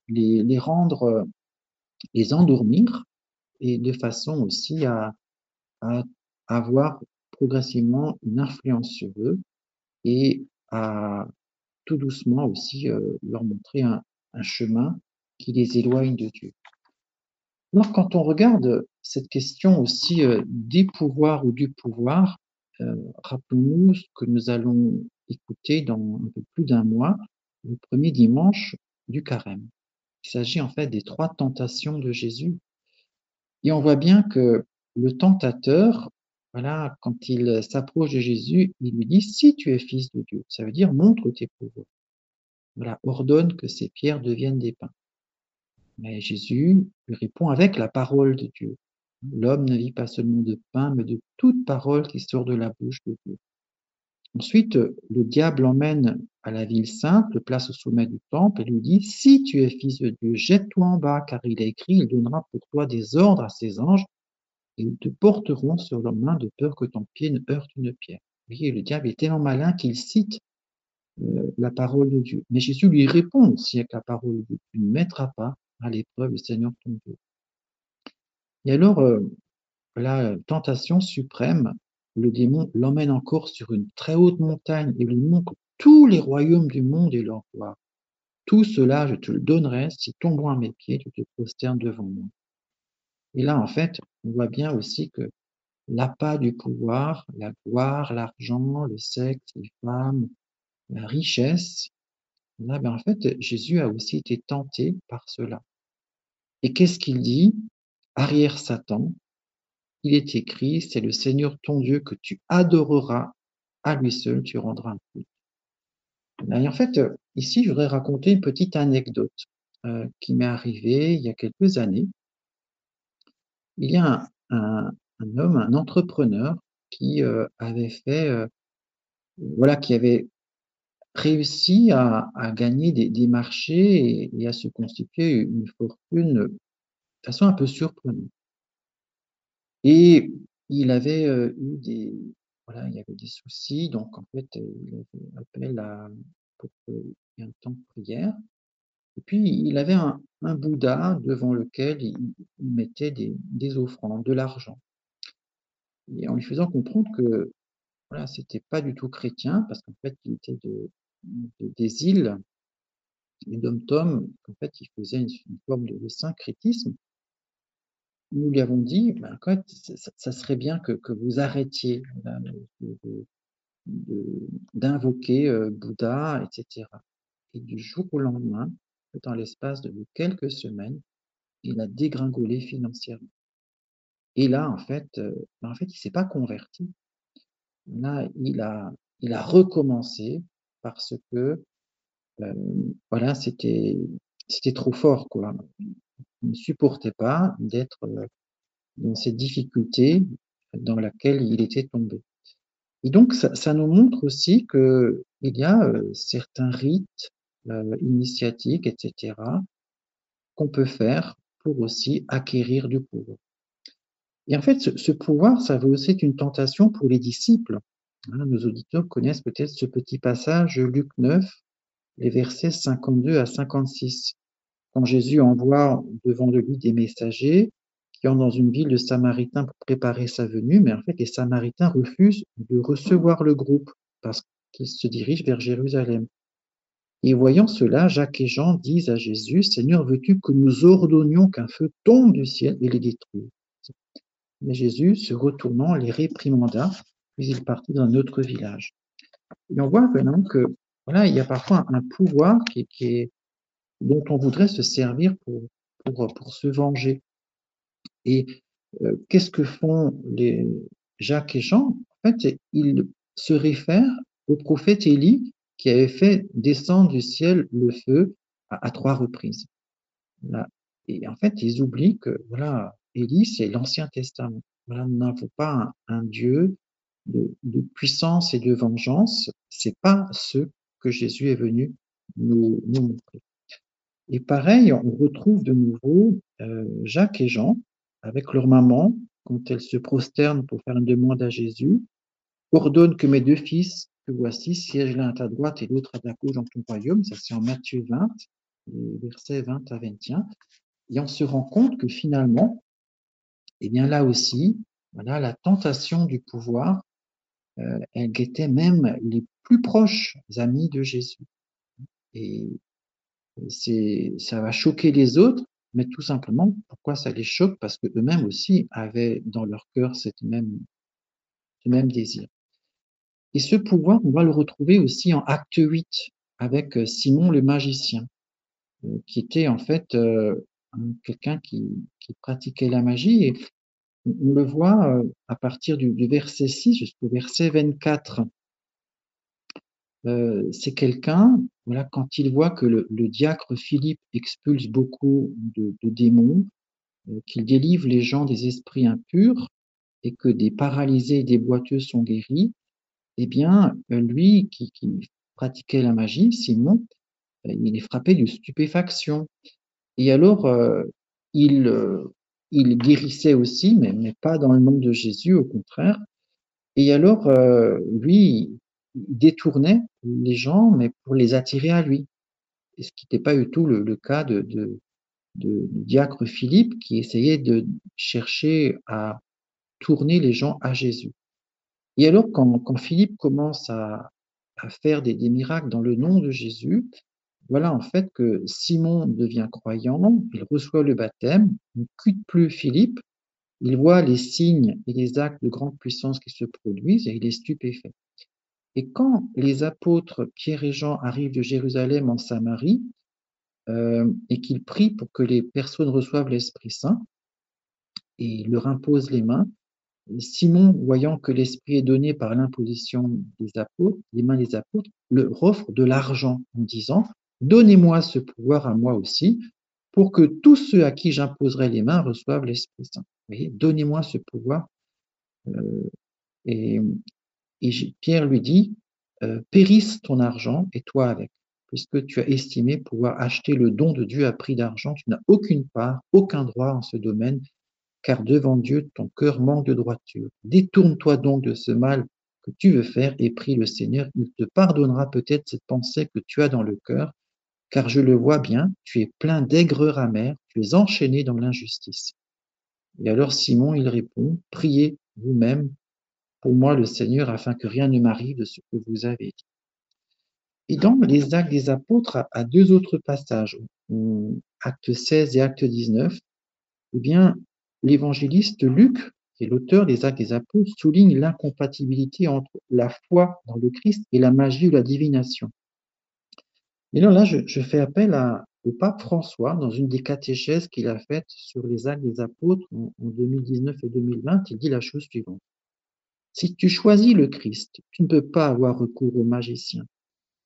les, rendre, les endormir, et de façon aussi à, avoir progressivement une influence sur eux et à tout doucement aussi euh, leur montrer un chemin qui les éloigne de Dieu. Alors, quand on regarde cette question aussi euh, des pouvoirs ou du pouvoir, euh, rappelons-nous ce que nous allons écouter dans un peu plus d'un mois, le premier dimanche du carême. Il s'agit en fait des trois tentations de Jésus. Et on voit bien que le tentateur, voilà, quand il s'approche de Jésus, il lui dit, si tu es fils de Dieu, ça veut dire montre tes pouvoirs. Voilà, ordonne que ces pierres deviennent des pains. Mais Jésus lui répond avec la parole de Dieu. L'homme ne vit pas seulement de pain, mais de toute parole qui sort de la bouche de Dieu. Ensuite, le diable l'emmène à la ville sainte, le place au sommet du temple et lui dit, si tu es fils de Dieu, jette-toi en bas, car il est écrit, il donnera pour toi des ordres à ses anges, et ils te porteront sur leurs mains de peur que ton pied ne heurte une pierre. Vous voyez, le diable est tellement malin qu'il cite euh, la parole de Dieu. Mais Jésus lui répond aussi avec la parole de Dieu, tu ne mettras pas à l'épreuve le Seigneur ton. Et alors, euh, la tentation suprême, le démon l'emmène encore sur une très haute montagne et lui montre tous les royaumes du monde et leur gloire. Tout cela, je te le donnerai si tombant à mes pieds, tu te prosternes devant moi. Et là, en fait, on voit bien aussi que l'appât du pouvoir, la gloire, l'argent, le sexe, les femmes, la richesse, là, ben, en fait, Jésus a aussi été tenté par cela. Et qu'est-ce qu'il dit? Arrière Satan, il est écrit, c'est le Seigneur ton Dieu que tu adoreras, à lui seul tu rendras un culte. Et en fait, ici, je voudrais raconter une petite anecdote euh, qui m'est arrivée il y a quelques années. Il y a un, homme, un entrepreneur, qui euh, avait fait, euh, voilà, qui avait réussi à, gagner des, marchés et, à se constituer une fortune de façon un peu surprenante. Et il avait euh, eu des, voilà, il y avait des soucis, donc en fait, il avait appelé à, pour un temps de prière. Et puis, il avait un, Bouddha devant lequel il, mettait des, des, offrandes, de l'argent. Et en lui faisant comprendre que voilà, c'était pas du tout chrétien, parce qu'en fait, il était de, des îles, et Tom, en fait, il faisait une, forme de, syncrétisme. Nous lui avons dit, ben, en ça, serait bien que, que vous arrêtiez d'invoquer euh, Bouddha, etc. Et du jour au lendemain, dans l'espace de quelques semaines, il a dégringolé financièrement. Et là, en fait, euh, en fait, il s'est pas converti. Là, il a, il a recommencé parce que, voilà, c'était, c'était trop fort, quoi. Ne supportait pas d'être dans cette difficulté dans laquelle il était tombé. Et donc, ça, nous montre aussi que il y a certains rites initiatiques, etc., qu'on peut faire pour aussi acquérir du pouvoir. Et en fait, ce, pouvoir, ça veut aussi être une tentation pour les disciples. Nos auditeurs connaissent peut-être ce petit passage, Luc 9, les versets 52 à 56. Quand Jésus envoie devant de lui des messagers qui ont dans une ville de Samaritains pour préparer sa venue, mais en fait, les Samaritains refusent de recevoir le groupe parce qu'ils se dirigent vers Jérusalem. Et voyant cela, Jacques et Jean disent à Jésus, Seigneur, veux-tu que nous ordonnions qu'un feu tombe du ciel et les détruise? Mais Jésus, se retournant, les réprimanda, il partit dans un autre village. Et on voit maintenant que voilà, il y a parfois un pouvoir qui, est, dont on voudrait se servir pour, pour, pour se venger. Et euh, qu'est-ce que font les Jacques et Jean? En fait, ils se réfèrent au prophète Élie qui avait fait descendre du ciel le feu à, trois reprises. Et en fait, ils oublient que voilà, Élie, c'est l'Ancien Testament. Voilà, nous n'avons pas un, Dieu de, puissance et de vengeance. C'est pas ce que Jésus est venu nous, montrer. Et pareil, on retrouve de nouveau euh, Jacques et Jean avec leur maman quand elles se prosternent pour faire une demande à Jésus. Ordonne que mes deux fils voici, siège l'un à ta droite et l'autre à ta gauche dans ton royaume. Ça, c'est en Matthieu 20, versets 20 à 21. Et on se rend compte que finalement, eh bien là aussi, voilà, la tentation du pouvoir, elle guettait même les plus proches amis de Jésus. Et c'est, ça va choquer les autres, mais tout simplement, pourquoi ça les choque? Parce que eux-mêmes aussi avaient dans leur cœur cette même, ce même désir. Et ce pouvoir, on va le retrouver aussi en acte 8 avec euh, Simon le magicien, euh, qui était en fait euh, quelqu'un qui, pratiquait la magie. On le voit à partir du, verset 6 jusqu'au verset 24. c'est quelqu'un, voilà, quand il voit que le, diacre Philippe expulse beaucoup de, démons, qu'il délivre les gens des esprits impurs et que des paralysés et des boiteux sont guéris, eh bien, euh, lui qui, pratiquait la magie, Simon, euh, il est frappé de stupéfaction. Et alors, euh, il, il guérissait aussi, mais, mais, pas dans le nom de Jésus, au contraire. Et alors, lui, il détournait les gens, mais pour les attirer à lui. Ce qui n'était pas du tout le, cas de, de, de, diacre Philippe, qui essayait de chercher à tourner les gens à Jésus. Et alors, quand, Philippe commence à, faire des, miracles dans le nom de Jésus, voilà en fait que Simon devient croyant, il reçoit le baptême, il ne quitte plus Philippe, il voit les signes et les actes de grande puissance qui se produisent et il est stupéfait. Et quand les apôtres Pierre et Jean arrivent de Jérusalem en Samarie euh, et qu'ils prient pour que les personnes reçoivent l'Esprit Saint et leur imposent les mains, Simon, voyant que l'Esprit est donné par l'imposition des mains des apôtres, leur offre de l'argent en disant Donnez-moi ce pouvoir à moi aussi, pour que tous ceux à qui j'imposerai les mains reçoivent l'Esprit Saint. Donnez-moi ce pouvoir. Euh, et, Pierre lui dit euh, Périsse ton argent et toi avec, puisque tu as estimé pouvoir acheter le don de Dieu à prix d'argent, tu n'as aucune part, aucun droit en ce domaine, car devant Dieu, ton cœur manque de droiture. Détourne-toi donc de ce mal que tu veux faire et prie le Seigneur. Il te pardonnera peut-être cette pensée que tu as dans le cœur, car je le vois bien, tu es plein d'aigreur amère, tu es enchaîné dans l'injustice. Et alors Simon, il répond, priez vous-même pour moi le Seigneur afin que rien ne m'arrive de ce que vous avez dit. Et dans les actes des apôtres, à deux autres passages, acte 16 et acte 19, eh bien, l'évangéliste Luc, qui est l'auteur des actes des apôtres, souligne l'incompatibilité entre la foi dans le Christ et la magie ou la divination. Et là, je, fais appel au pape François dans une des catéchèses qu'il a faites sur les actes des apôtres en, en 2019 et 2020. Il dit la chose suivante. Si tu choisis le Christ, tu ne peux pas avoir recours aux magiciens.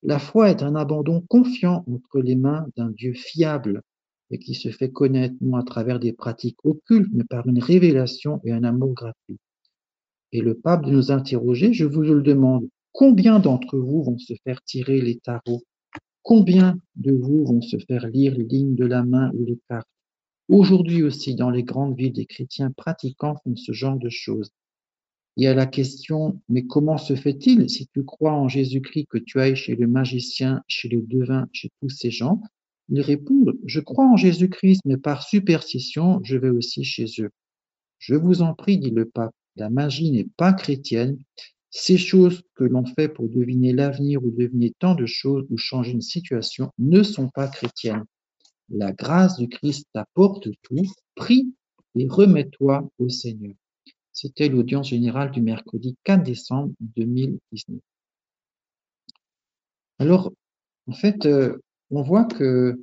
La foi est un abandon confiant entre les mains d'un Dieu fiable et qui se fait connaître non à travers des pratiques occultes, mais par une révélation et un amour gratuit. Et le pape de nous interroger, je vous le demande, combien d'entre vous vont se faire tirer les tarots Combien de vous vont se faire lire les lignes de la main ou les cartes? Aujourd'hui aussi, dans les grandes villes, des chrétiens pratiquants font ce genre de choses. Il y a la question, mais comment se fait-il si tu crois en Jésus-Christ que tu ailles chez le magicien, chez le devin, chez tous ces gens? Ils répondent, je crois en Jésus-Christ, mais par superstition, je vais aussi chez eux. Je vous en prie, dit le pape, la magie n'est pas chrétienne. Ces choses que l'on fait pour deviner l'avenir ou deviner tant de choses ou changer une situation ne sont pas chrétiennes. La grâce du Christ t'apporte tout, prie et remets-toi au Seigneur. C'était l'audience générale du mercredi 4 décembre 2019. Alors, en fait, euh, on voit que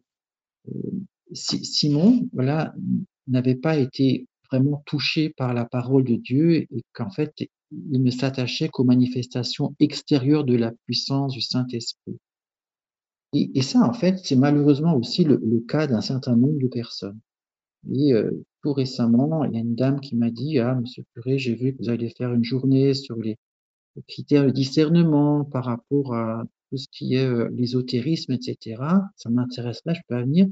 euh, Simon voilà, n'avait pas été vraiment touché par la parole de Dieu et qu'en fait, il ne s'attachait qu'aux manifestations extérieures de la puissance du Saint-Esprit. Et, ça, en fait, c'est malheureusement aussi le, cas d'un certain nombre de personnes. Et euh, tout récemment, il y a une dame qui m'a dit, ah, monsieur curé, j'ai vu que vous allez faire une journée sur les, critères de discernement par rapport à tout ce qui est euh, l'ésotérisme, etc. Ça m'intéresse là, je peux venir.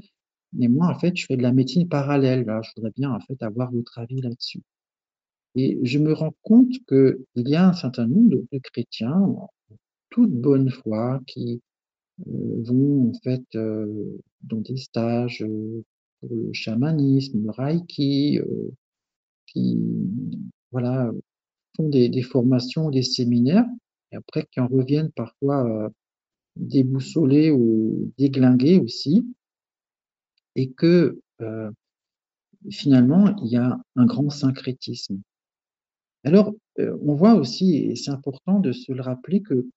Mais moi, en fait, je fais de la médecine parallèle. Là. Je voudrais bien, en fait, avoir votre avis là-dessus. Et je me rends compte qu'il y a un certain nombre de, chrétiens, en toute bonne foi, qui euh, vont, en fait, euh, dans des stages pour le chamanisme, le reiki, euh, qui voilà, font des, des, formations, des séminaires, et après qui en reviennent parfois euh, déboussolés ou déglingués aussi, et que euh, finalement, il y a un grand syncrétisme. Alors, on voit aussi, et c'est important de se le rappeler, que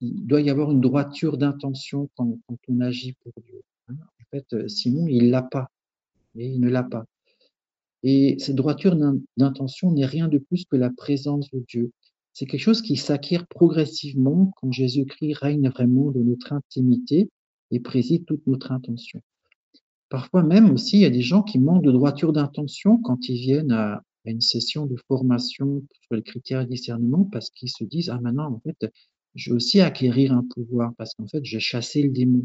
il doit y avoir une droiture d'intention quand, on agit pour Dieu. Hein. En fait, Simon, il l'a pas, et il ne l'a pas. Et cette droiture d'intention n'est rien de plus que la présence de Dieu. C'est quelque chose qui s'acquiert progressivement quand Jésus-Christ règne vraiment de notre intimité et préside toute notre intention. Parfois même aussi, il y a des gens qui manquent de droiture d'intention quand ils viennent à, une session de formation sur les critères de discernement parce qu'ils se disent, ah maintenant, en fait, je vais aussi acquérir un pouvoir parce qu'en fait, j'ai chassé le démon.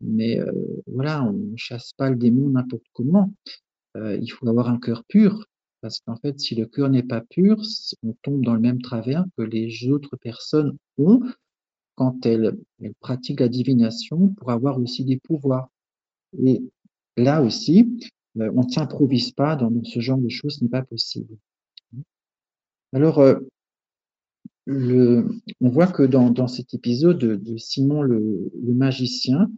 Mais euh, voilà, on ne chasse pas le démon n'importe comment. Euh, il faut avoir un cœur pur, parce qu'en fait, si le cœur n'est pas pur, on tombe dans le même travers que les autres personnes ont quand elles, pratiquent la divination pour avoir aussi des pouvoirs. Et là aussi, on ne s'improvise pas dans ce genre de choses, ce n'est pas possible. Alors, le, on voit que dans, dans cet épisode de, Simon le, magicien,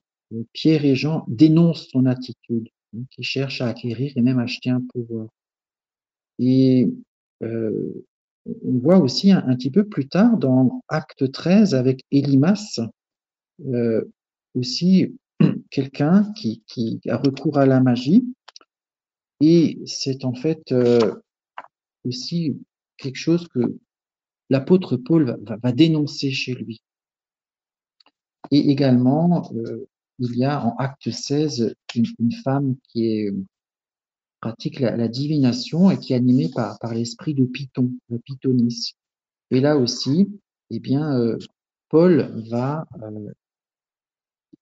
Pierre et Jean dénoncent son attitude, hein, qui cherche à acquérir et même acheter un pouvoir. Et euh, on voit aussi un, petit peu plus tard dans Acte 13 avec Elimas, euh, aussi quelqu'un qui, qui, a recours à la magie. Et c'est en fait euh, aussi quelque chose que l'apôtre Paul va, dénoncer chez lui. Et également, euh, il y a en acte 16 une, femme qui est, pratique la, divination et qui est animée par, l'esprit de Python, le Pythonis. Et là aussi, eh bien, euh, Paul va euh,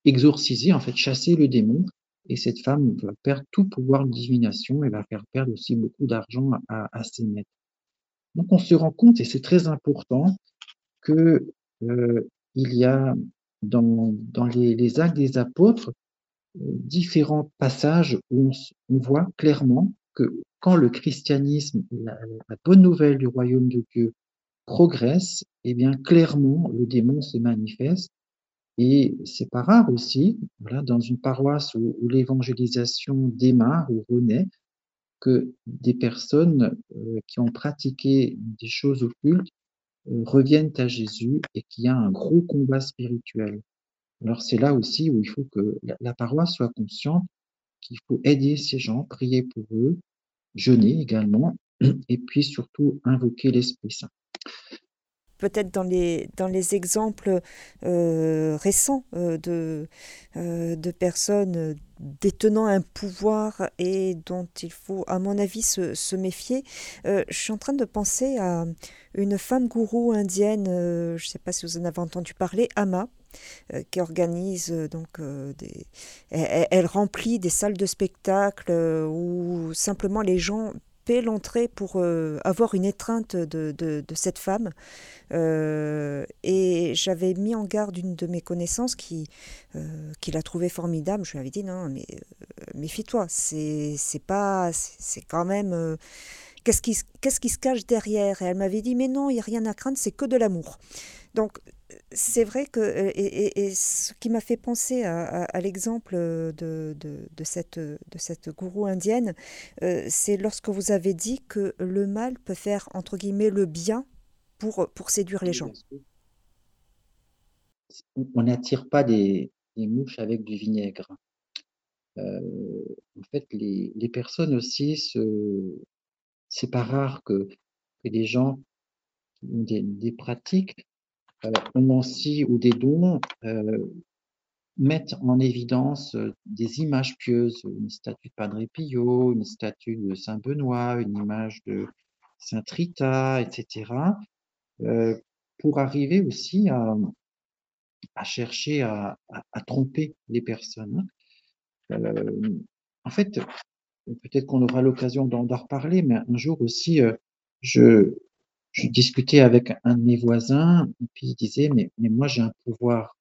exorciser, en fait, chasser le démon, et cette femme va perdre tout pouvoir de divination et va faire perdre aussi beaucoup d'argent à, ses maîtres. Donc on se rend compte, et c'est très important, que euh, il y a dans, les, actes des apôtres différents passages où on, voit clairement que quand le christianisme, la, la, bonne nouvelle du royaume de Dieu progresse, eh bien clairement le démon se manifeste. Et c'est pas rare aussi, voilà, dans une paroisse où, l'évangélisation démarre ou renaît, que des personnes euh, qui ont pratiqué des choses occultes euh, reviennent à Jésus et qu'il y a un gros combat spirituel. Alors c'est là aussi où il faut que la, paroisse soit consciente qu'il faut aider ces gens, prier pour eux, jeûner également, et puis surtout invoquer l'Esprit Saint peut-être dans les, dans les exemples euh, récents euh, de, euh, de personnes détenant un pouvoir et dont il faut, à mon avis, se, se méfier. je suis en train de penser à une femme gourou indienne, je ne sais pas si vous en avez entendu parler, Ama, qui organise donc des. Elle, remplit des salles de spectacle où simplement les gens l'entrée pour avoir une étreinte de, de, cette femme. et j'avais mis en garde une de mes connaissances qui, qui l'a trouvée formidable. Je lui avais dit non, mais méfie-toi, c'est pas. C'est quand même. Qu'est-ce qui, qui se cache derrière? Et elle m'avait dit mais non, il n'y a rien à craindre, c'est que de l'amour. Donc c'est vrai que, euh, et, ce qui m'a fait penser à, l'exemple de, de, cette, de cette gourou indienne, euh, c'est lorsque vous avez dit que le mal peut faire, entre guillemets, le bien pour, pour séduire les gens. On n'attire pas des, mouches avec du vinaigre. Euh, en fait, les, les personnes aussi, c'est pas rare que, que des gens ont des, des pratiques euh, aussi ou des dons euh, mettent en évidence euh, des images pieuses, une statue de Padre Pio, une statue de Saint Benoît, une image de Saint Rita, etc., pour arriver aussi à, chercher à, tromper les personnes. en fait, peut-être qu'on aura l'occasion d'en reparler, mais un jour aussi, je, je discutais avec un de mes voisins, et puis il disait, mais, moi j'ai un pouvoir.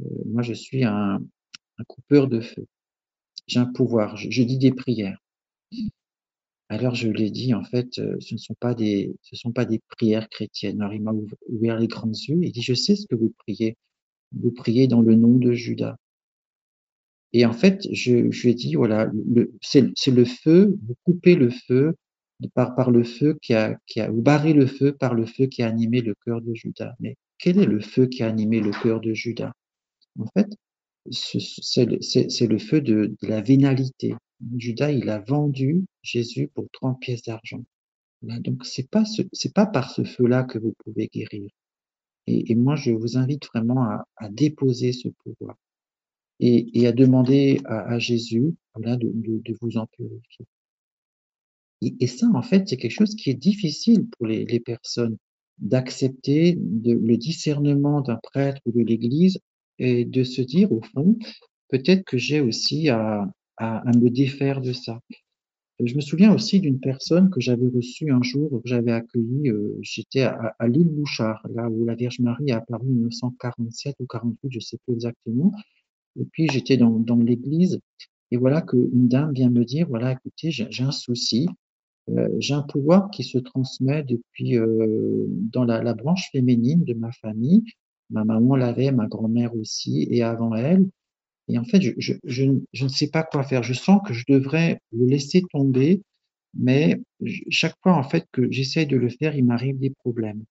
Euh, moi je suis un, coupeur de feu. J'ai un pouvoir, je, dis des prières. Alors je lui ai dit, en fait, euh, ce ne sont pas des, ce sont pas des prières chrétiennes. Alors il m'a ouvert les grands yeux et dit, je sais ce que vous priez. Vous priez dans le nom de Judas. Et en fait, je, je lui ai dit, voilà, c'est le feu, vous coupez le feu par, par le feu qui a, qui a, ou barrer le feu par le feu qui a animé le cœur de Judas. Mais quel est le feu qui a animé le cœur de Judas? En fait, c'est le, feu de, la vénalité. Judas, il a vendu Jésus pour 30 pièces d'argent. Donc, c'est pas c'est pas par ce feu-là que vous pouvez guérir. Et, moi, je vous invite vraiment à, déposer ce pouvoir et, à demander à, Jésus voilà, de, de vous en purifier. Et, ça, en fait, c'est quelque chose qui est difficile pour les, personnes d'accepter le discernement d'un prêtre ou de l'Église et de se dire, au fond, peut-être que j'ai aussi à, me défaire de ça. Je me souviens aussi d'une personne que j'avais reçue un jour, que j'avais accueillie, euh, j'étais à, l'île Bouchard, là où la Vierge Marie a apparu en 1947 ou 48, je sais plus exactement. Et puis j'étais dans, dans l'église, et voilà qu'une dame vient me dire, voilà, écoutez, j'ai un souci, euh, j'ai un pouvoir qui se transmet depuis euh, dans la, branche féminine de ma famille. Ma maman l'avait, ma grand-mère aussi, et avant elle. Et en fait, je, je, ne sais pas quoi faire. Je sens que je devrais le laisser tomber, mais chaque fois en fait que j'essaye de le faire, il m'arrive des problèmes.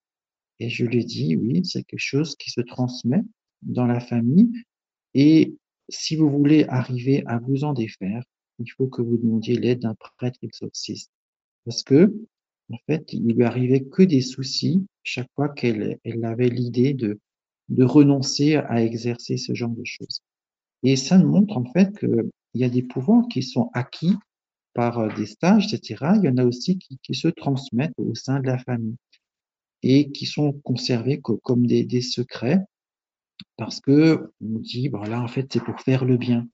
Et je lui dis, oui, c'est quelque chose qui se transmet dans la famille. Et si vous voulez arriver à vous en défaire, il faut que vous demandiez l'aide d'un prêtre exorciste parce que en fait, il lui arrivait que des soucis chaque fois qu'elle elle avait l'idée de, renoncer à exercer ce genre de choses. Et ça nous montre en fait qu'il y a des pouvoirs qui sont acquis par euh, des stages, etc. Il y en a aussi qui, se transmettent au sein de la famille et qui sont conservés comme des, secrets parce que on dit, voilà, en fait, c'est pour faire le bien.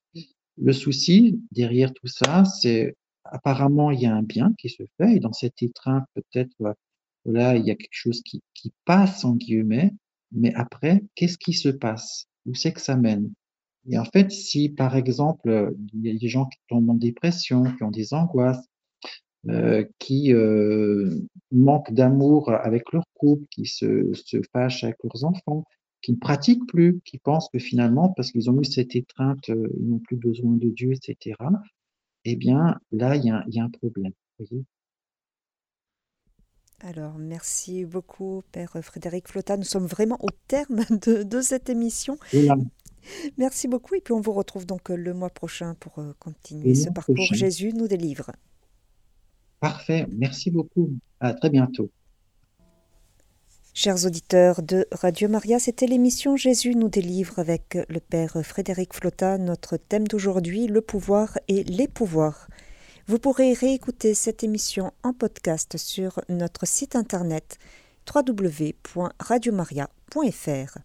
Le souci derrière tout ça, c'est apparemment, il y a un bien qui se fait, et dans cette étreinte, peut-être, là, il y a quelque chose qui, qui passe, en guillemets, mais après, qu'est-ce qui se passe? Où c'est que ça mène? Et en fait, si par exemple, il y a des gens qui tombent en dépression, qui ont des angoisses, euh, qui euh, manquent d'amour avec leur couple, qui se, se fâchent avec leurs enfants, qui ne pratiquent plus, qui pensent que finalement, parce qu'ils ont eu cette étreinte, euh, ils n'ont plus besoin de Dieu, etc., eh bien, là, il y a, y a un problème. Voyez alors, merci beaucoup, Père Frédéric Flotta. Nous sommes vraiment au terme de, de cette émission. Merci beaucoup. Et puis, on vous retrouve donc le mois prochain pour continuer ce parcours. Prochain. Jésus nous délivre. Parfait. Merci beaucoup. À très bientôt. Chers auditeurs de Radio Maria, c'était l'émission Jésus nous délivre avec le Père Frédéric Flotta. Notre thème d'aujourd'hui, le pouvoir et les pouvoirs. Vous pourrez réécouter cette émission en podcast sur notre site internet www.radiomaria.fr.